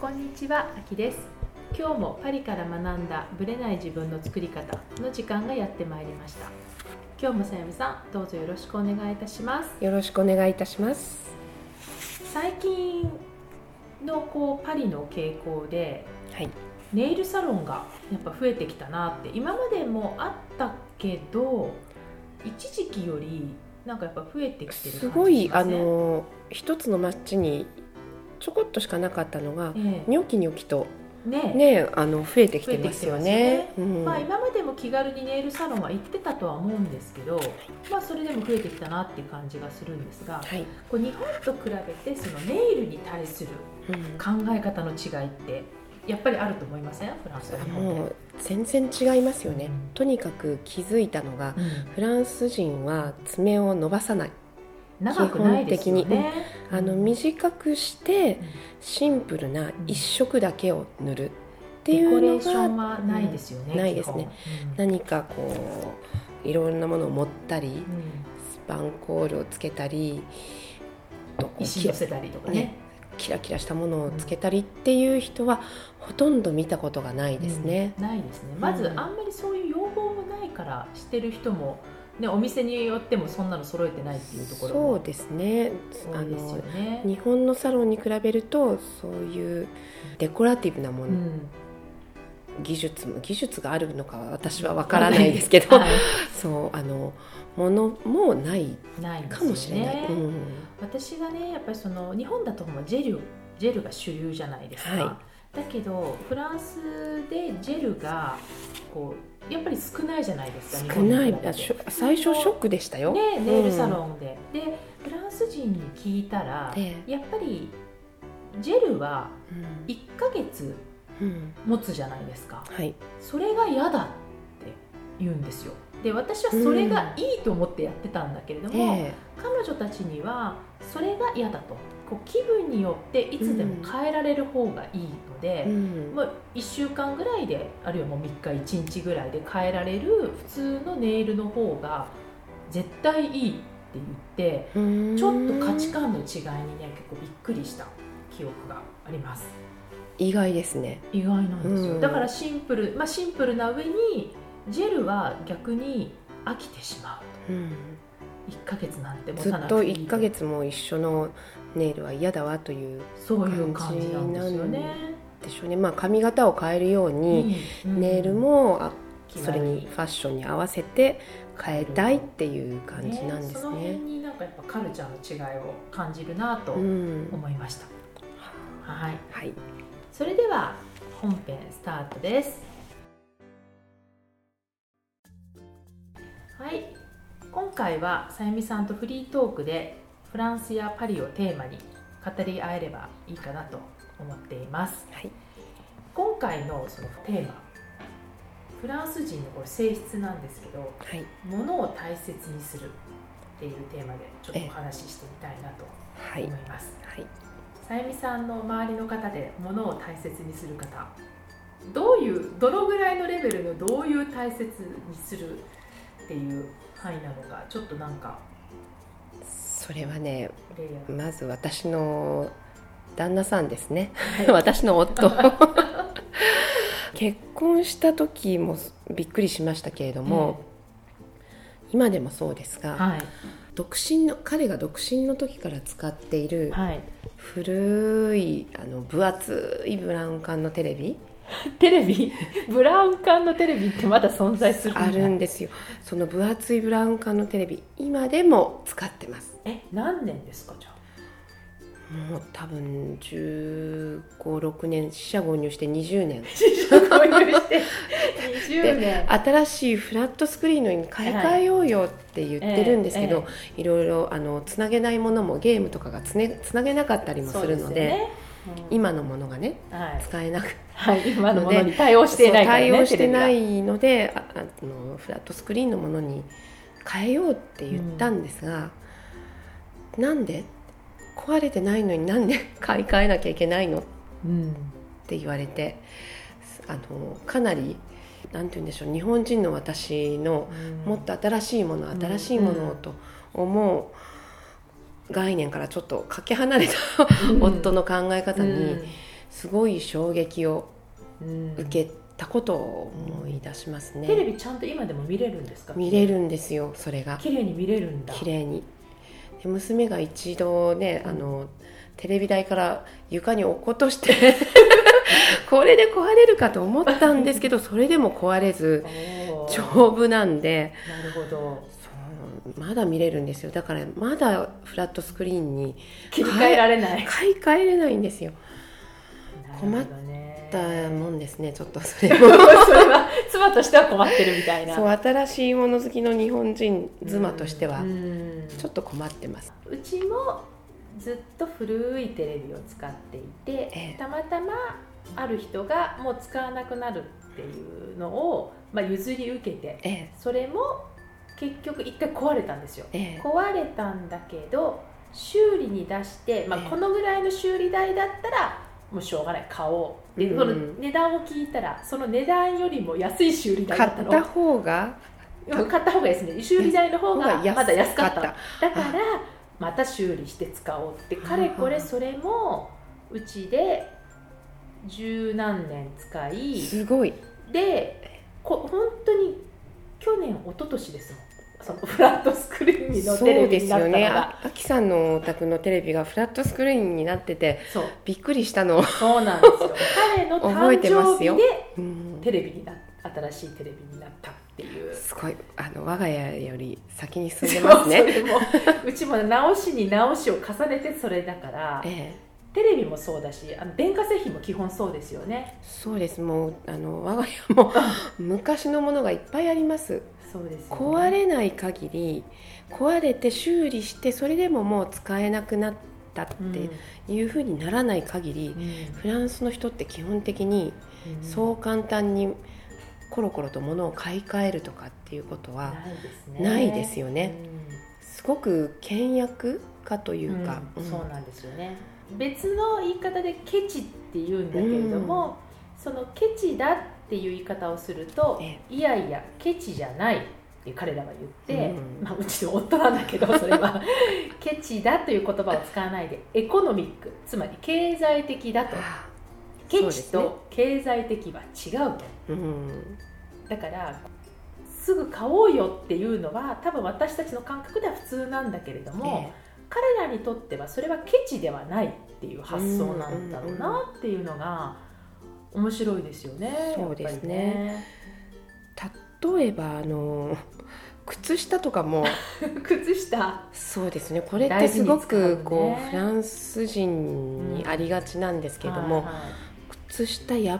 こんにちは、あきです。今日もパリから学んだブレない自分の作り方の時間がやってまいりました。今日もさやみさんどうぞよろしくお願いいたします。よろしくお願いいたします。最近のこうパリの傾向ではい。ネイルサロンがやっぱ増えてきたなって今までもあったけど一時期よりなんかやっぱ増えてきてるす感ごいあの一つの街にちょこっとしかなかったのがえニョキニョキとえ。ねねあの増えてきてますよね。うん。まあ、今までも気軽にネイルサロンは行ってたとは思うんですけど、まあ、それでも増えてきたなっていう感じがするんですがはい、こう日本と比べてそのネイルに対するうん。考え方の違いってやっぱりあると思いません？フランスと日本で。もう全然違いますよね。うん。とにかく気づいたのがうん。フランス人は爪を伸ばさない。長くないですよ基本ね。あのうん短くしてシンプルな一色だけを塗るっていうのレーションがはないですよね。うんないですね基本。何かこういろんなものを持ったりうんうんスパンコールをつけたり石寄せたりとかねね。キラキラしたものをつけたりっていう人はほとんど見たことがないですね。うんないですね。まず、うんあんまりそういう要望もないからしてる人も、ね、お店によってもそんなの揃えてないっていうところそうもですね。あ多いですよのね。日本のサロンに比べるとそういうデコラティブなもの、うん。技術も技術があるのかは私はわからないですけど、はい。そうあのものもないかよもしれない。ねうん。私がねやっぱりその日本だとジェルジェルが主流じゃないですか、はだけどフランスでジェルがこうやっぱり少ないじゃないですか少ない最初ショックでしたよ。ねネイルサロンで、でフランス人に聞いたら、でやっぱりジェルはうん。1ヶ月うん。持つじゃないですか。はい。それが嫌だって言うんですよで私はそれがいいと思ってやってたんだけれども、え彼女たちにはそれが嫌だと。こう気分によっていつでも変えられる方がいいので、えうん。まあ、1週間ぐらいであるいはもう3日1日ぐらいで変えられる普通のネイルの方が絶対いいって言ってうん。ちょっと価値観の違いにね結構びっくりした記憶があります。意外ですね。意外なんですよ、うん。だからシンプルまあシンプルな上にジェルは逆に飽きてしまううん。と1ヶ月なんて持ずっとたなくていい1ヶ月も一緒のネイルは嫌だわというそういう感じなんですよね。でしょうね、まあ、髪型を変えるように、うんネイルもそれにファッションに合わせて変えたいっていう感じなんですその辺ね。になんかやっぱカルチャーの違いを感じるなとうん。思いました。はい、はい、それでは本編スタートです。はい、今回はさゆみさんとフリートークでフランスやパリをテーマに語り合えればいいかなと思っています。はい。今回のそのテーマフランス人のこれ性質なんですけどはい。物を大切にするっていうテーマでちょっとお話ししてみたいなとはい思います。はい。さゆみさんの周りの方で物を大切にする方どういうどのぐらいのレベルのどういう大切にするっていう範囲なのかちょっとなんかそれはねまず私の旦那さんですね。はい。私の夫。結婚した時もびっくりしましたけれども、今でもそうですが、はい。独身の彼が独身の時から使っているはい。古いあの分厚いブラウン管のテレビ テレビ？ブラウン管のテレビってまだ存在するあるんですよ。その分厚いブラウン管のテレビ今でも使ってます。え何年ですかじゃあ？もう多分1 5 6年。四捨五入して20年。購入して 20年。新しいフラットスクリーンのに買い替えようよって言ってるんですけど、えいろいろあのつなげないものもゲームとかがつ,、ね、つなげなかったりもするので今のものがねはい、使えなく。はい、今のものに対応していない対応してないのでああのフラットスクリーンのものに変えようって言ったんですが、なんで？壊れてないのになんで 買い替えなきゃいけないの？うんて言われてあのかなりなんて言うんでしょう日本人の私のもっと新しいもの、うん新しいものをと思う概念からちょっとかけ離れた、うん。夫の考え方に、うん。すごい衝撃をうん。受けたことを思い出しますね、テレビちゃんと今でも見れるんですか？見れるんですよそれが。綺麗に見れるんだ。綺麗に。で娘が一度ね、あのテレビ台から床に落っことして これで壊れるかと思ったんですけどそれでも壊れず 丈夫なんでなるほどまだ見れるんですよ。だからまだフラットスクリーンに切り替えられない。買い替えれないんですよ。困っなるほどね。だもんですね。ちょっとそれも。それは妻としては困ってるみたいな。そう新しいもの好きの日本人妻としてはうん。ちょっと困ってます。うちもずっと古いテレビを使っていて、ええ。たまたまある人がもう使わなくなるっていうのを、まあ、譲り受けてええ。それも結局一回壊れたんですよ。ええ。壊れたんだけど修理に出して、まあえ、え。このぐらいの修理代だったらもうしょうがない買おうで、うんその値段を聞いたらその値段よりも安い修理代だっの。買ったた方がうん買った方がいいですね。修理代の方がまだ安かっただからまた修理して使おうって。かれこれそれもうちで十何年使いすごい。でこ本当に去年一昨年ですもんそのフラットスクリーンのテレビになったのそうですよね。がああきさんのお宅のテレビがフラットスクリーンになっててそう。びっくりしたの、そうなんですよ。彼の覚え誕てますよ。生日でうん。テレビにな新しいテレビになったっていう。すごい。あの我が家より先に進んでますね。うちも直しに直しを重ねてそれだからええテレビもそうだしあの電化製品も基本そうですよね。そうです。もうあの我が家も 昔のものがいっぱいあります。そうですよね。壊れない限り壊れて修理してそれでももう使えなくなったっうん。ていうふうにならない限り、うん。フランスの人って基本的にうん。そう簡単にコロコロと物を買い替えるとかっていうことはないですよね。すごく倹約家というか、うん。うん。そうなんですよね別の言い方でケチって言うんだけれども、そのケチだっていう言い方をするとえいやいやケチじゃないって彼らが言って、うん。まあ、うちの夫なんだけど それは。ケチだという言葉を使わないでエコノミックつまり経済的だと。あケチと経済的は違うとうん。だからすぐ買おうよっていうのは多分私たちの感覚では普通なんだけれども、え彼らにとってはそれはケチではないっていう発想なんだろうなっていうのが面白いですよね。そうですやっね。例えばあの靴下とかも。靴下。そうですね。これってすごくこうフランス人にありがちなんですけども、はいはい靴下破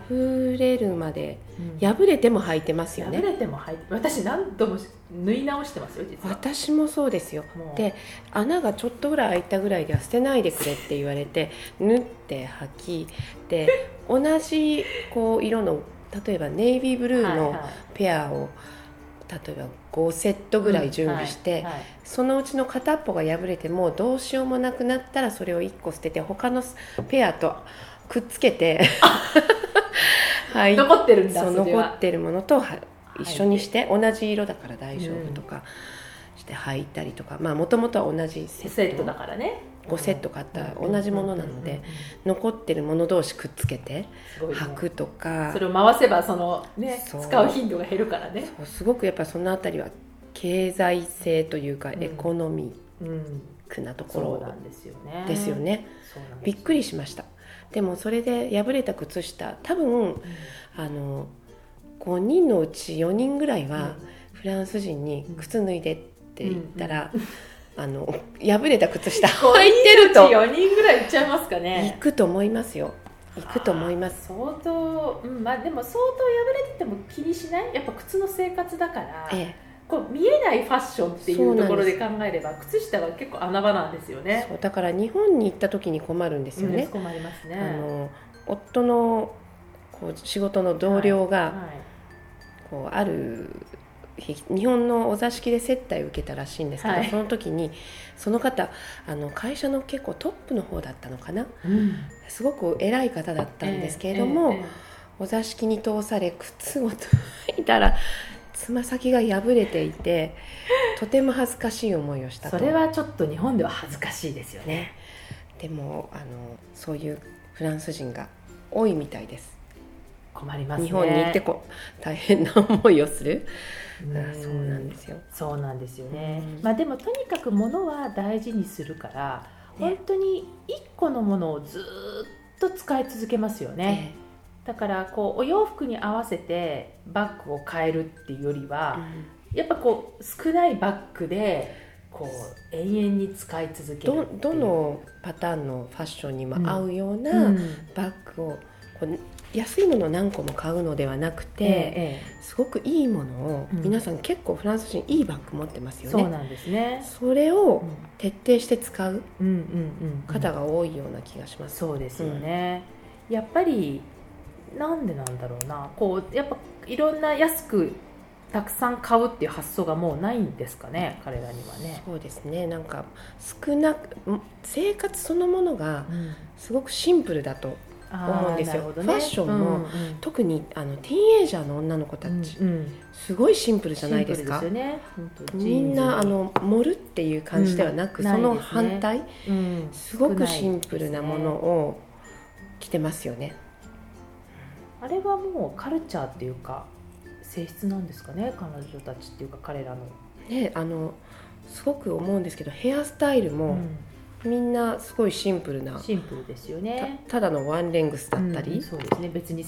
れるまでうん。破れても履いてますよ破ねれても入って私何度も縫い直してますよ実は。私もそうですよ。で穴がちょっとぐらい開いたぐらいでは捨てないでくれって言われて縫って履きで同じこう色の例えばネイビーブルーのはいはい。ペアを例えば5セットぐらい準備して、はいはい。そのうちの片っぽが破れてもうどうしようもなくなったらそれを1個捨てて他のペアとくっつけて。はい。残ってるんだそう残ってるものとは一緒にしては同じ色だから大丈夫とかして履いたりとか。まあもともとは同じセットだからね。5セット買った同じものなので残ってるもの同士くっつけて履くとか。それを回せばそのね使う頻度が減るからね。そうすごくやっぱそのあたりは経済性というかうん。エコノミうん、ックなところですよね。ですよ。ね。びっくりしました。でもそれで破れた靴下多分あの5人のうち4人ぐらいはフランス人に靴脱いでって言ったら、あの破れた靴下5履いてると。4人ぐらいいっちゃいますか行ね。くと思いますよ。行くと思います。相当、うんまあ、でも相当破れてても気にしない？やっぱ靴の生活だから、えこう見えないファッションっていそうところで考えれば靴下は結構穴場なんですよえね。そうだから日本に行った時に困るんですよね、うん困りますね。あの夫のこう仕事の同僚が、はいこうある日日本のお座敷で接待を受けたらしいんですけど、はい。その時にその方あの会社の結構トップの方だったのかな？うん。すごく偉い方だったんですけれども、えええお座敷に通され靴を履 いたらつま先が破れていてとても恥ずかしい思いをしたと。えそれはちょっと日本では恥ずかしいですよね。ねでもあのそういうフランス人が多いみたいです。困りますね。日本に行ってこう大変な思いをする、うん。そうなんですよ。そうなんですよね、うん。まあでもとにかく物は大事にするから、ね本当に1個のものをずーっと使い続けますよね、だからこうお洋服に合わせてバッグを変えるっていうよりえはう、ん。やっぱこう少ないバッグでこう永遠に使い続けるどのパターンのファッションにも合うようなうん。バッグをこう安いものを何個も買うのではなくて、えええすごくいいものを、うん。皆さん結構フランス人いいバッグ持ってますよね。えそうなんですね、それをうん。徹底して使ううんうんうん方が多いような気がします、そうですよね、やっぱりなんでなんだろうな。こうやっぱいろんな安くたくさん買うっていう発想がもうないんですかね彼らにはね、そうですね。なんか少なく生活そのものがすごくシンプルだと思うんですよ。あーなるほどファッションもうんうん。特にあのティーンエイジャーの女の子たち、うんうん。すごいシンプルじゃないですか。ね。みんなあ、の盛るっていう感じではなく、うん。そのないですね。反対うん。すごくシンプルなものを着てますよねあれはもうカルチャーっていうか性質なんですかね彼女たちっていうか彼らの、ねあのすごく思うんですけどヘアスタイルもみんなすごいシンプルな、シンプルですよね。たただのワンレングスだったり、うんそうですね。別に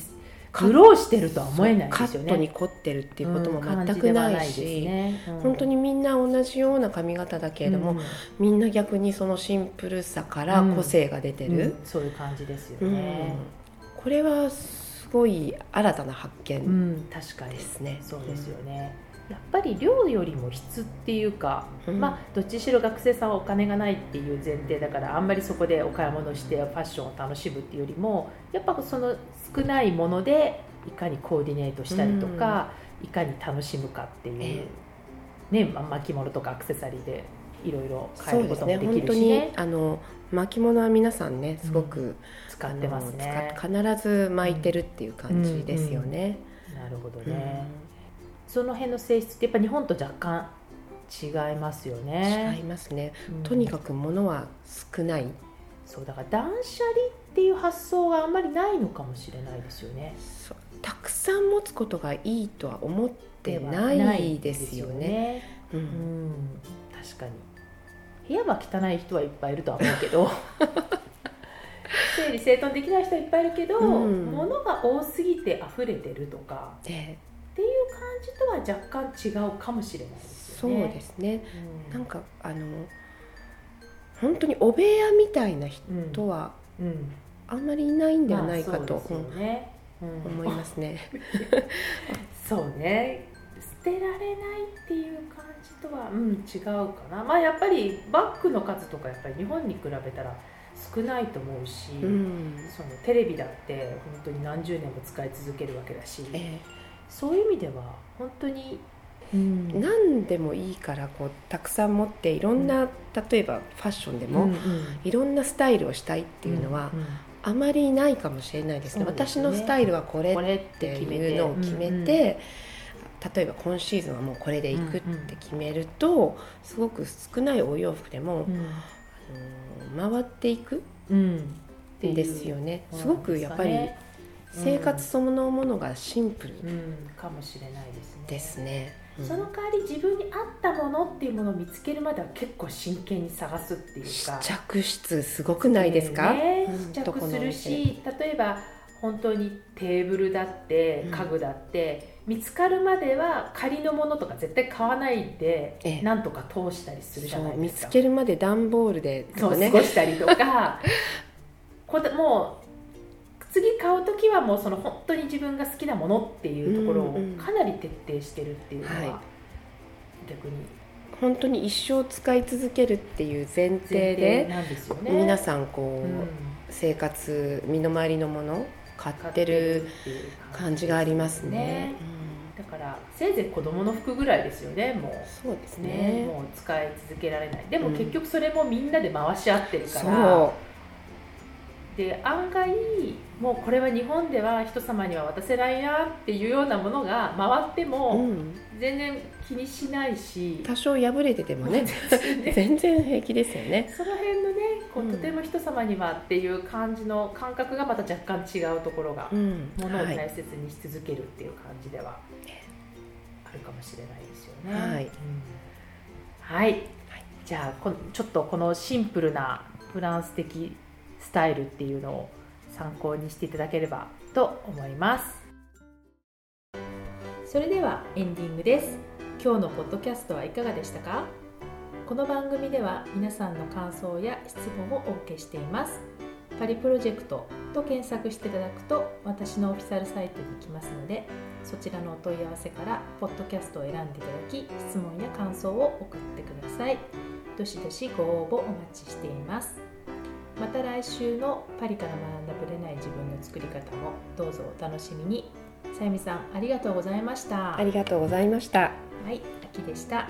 苦労してるとは思えないカですよね。ットに凝ってるっていうこともうん全くないし、ですね。うん。本当にみんな同じような髪型だけれども、うん。みんな逆にそのシンプルさから個性が出てる、うんそういう感じですようん。ね、これはすごい新たな発う見ですね。そうですよね、やっぱり量よりも質っていうか、うん。まあどっちにしろ学生さんはお金がないっていう前提だからあんまりそこでお買い物してファッションを楽しむっていうよりもやっぱその少ないものでいかにコーディネートしたりとか、いかに楽しむかっていう、ねまあ、巻物とかアクセサリーでいろいろ変えることもでき本当にるしねあの巻物は皆さんねすごく、使ってますね。必ず巻いてるっていう感じですよね。なるほどうんね、その辺の性質ってやっぱ日本と若干違いますよね。違いますね。うん。とにかく物は少ない。そうだから断捨離っていう発想があんまりないのかもしれないですよね。たくさん持つことがいいとは思ってないですよね。ううん。ん、確かに部屋は汚い人はいっぱいいるとは思うけど。整理整頓できない人はいっぱいいるけど、うん。物が多すぎて溢れてるとか。でっていう感じとは若干違うかもしれないですそう。ですね。うん。なんかあの本当にお部屋みたいな人はうん。あんまりいないんではないかと、まあね。思いますね。そうね。捨てられないっていう感じとは、うん、違うかな。まあやっぱりバッグの数とかやっぱり日本に比べたら少ないと思うし、うん。そのテレビだって本当に何十年も使い続けるわけだしえそういう意味では本当に、うん。え何でもいいからこうたくさん持っていろんな、例えばファッションでも、うんうん。いろんなスタイルをしたいっていうのは、んん。あまりないかもしれないですね。ね。私のスタイルはこれっていうのを決めて、うんうん例えば今シーズンはもうこれでいくって決めると、すごく少ないお洋服でも、あの回っていくうん。んですよね。う。んすごくやっぱりうん生活そのものがシンプルうん。かもしれないですね。ですね。うん。その代わり自分に合ったものっていうものを見つけるまでは結構真剣に探すっていう試か。着室すごくないですか、ねうん試着するし例えば本当にテーブルだってうん。家具だって、見つかるまでは仮のものとか絶対買わないで、ええ。なんとか通したりするじゃそないですか。う見つけるまで段ボールでとそう過ごしたりとか こだもう次買う時はもうその本当に自分が好きなものっていうところをうんうんかなり徹底してるっていうのは、はい。逆に。本当に一生使い続けるっていう前提でね。皆さんこう、うん。生活身の回りのもの買ってる感じがありますね。だからせいぜい子供の服ぐらいですよねもう。んそうですうね。ね。もう使い続けられない。でもうん。結局それもみんなで回し合ってるから、そで案外もうこれは日本では人様には渡せないなっていうようなものが回ってう、もうん、全然気にしないし、多少破れててもね。全然平気ですよね。その辺のねこうとても人様にはっていう感じの感覚がまた若干違うところが、うん、ものを大切にし続けるっていう感じではあるかもしれないですよね。はい、うん、はい、じゃあこちょっとこのシンプルなフランス的スタイルっていうのを参考にしていただければと思います。それではエンディングです。今日のポッドキャストはいかがでしたか？この番組では皆さんの感想や質問をお受けしています。パリプロジェクトと検索していただくと私のオフィシャルサイトに行きますのでそちらのお問い合わせからポッドキャストを選んでいただき質問や感想を送ってください。どしどしご応募お待ちしています。また来週のパリから学んだぶれない自分の作り方もどうぞお楽しみに。さゆみさんありがとうございました。ありがとうございました。はい、秋でした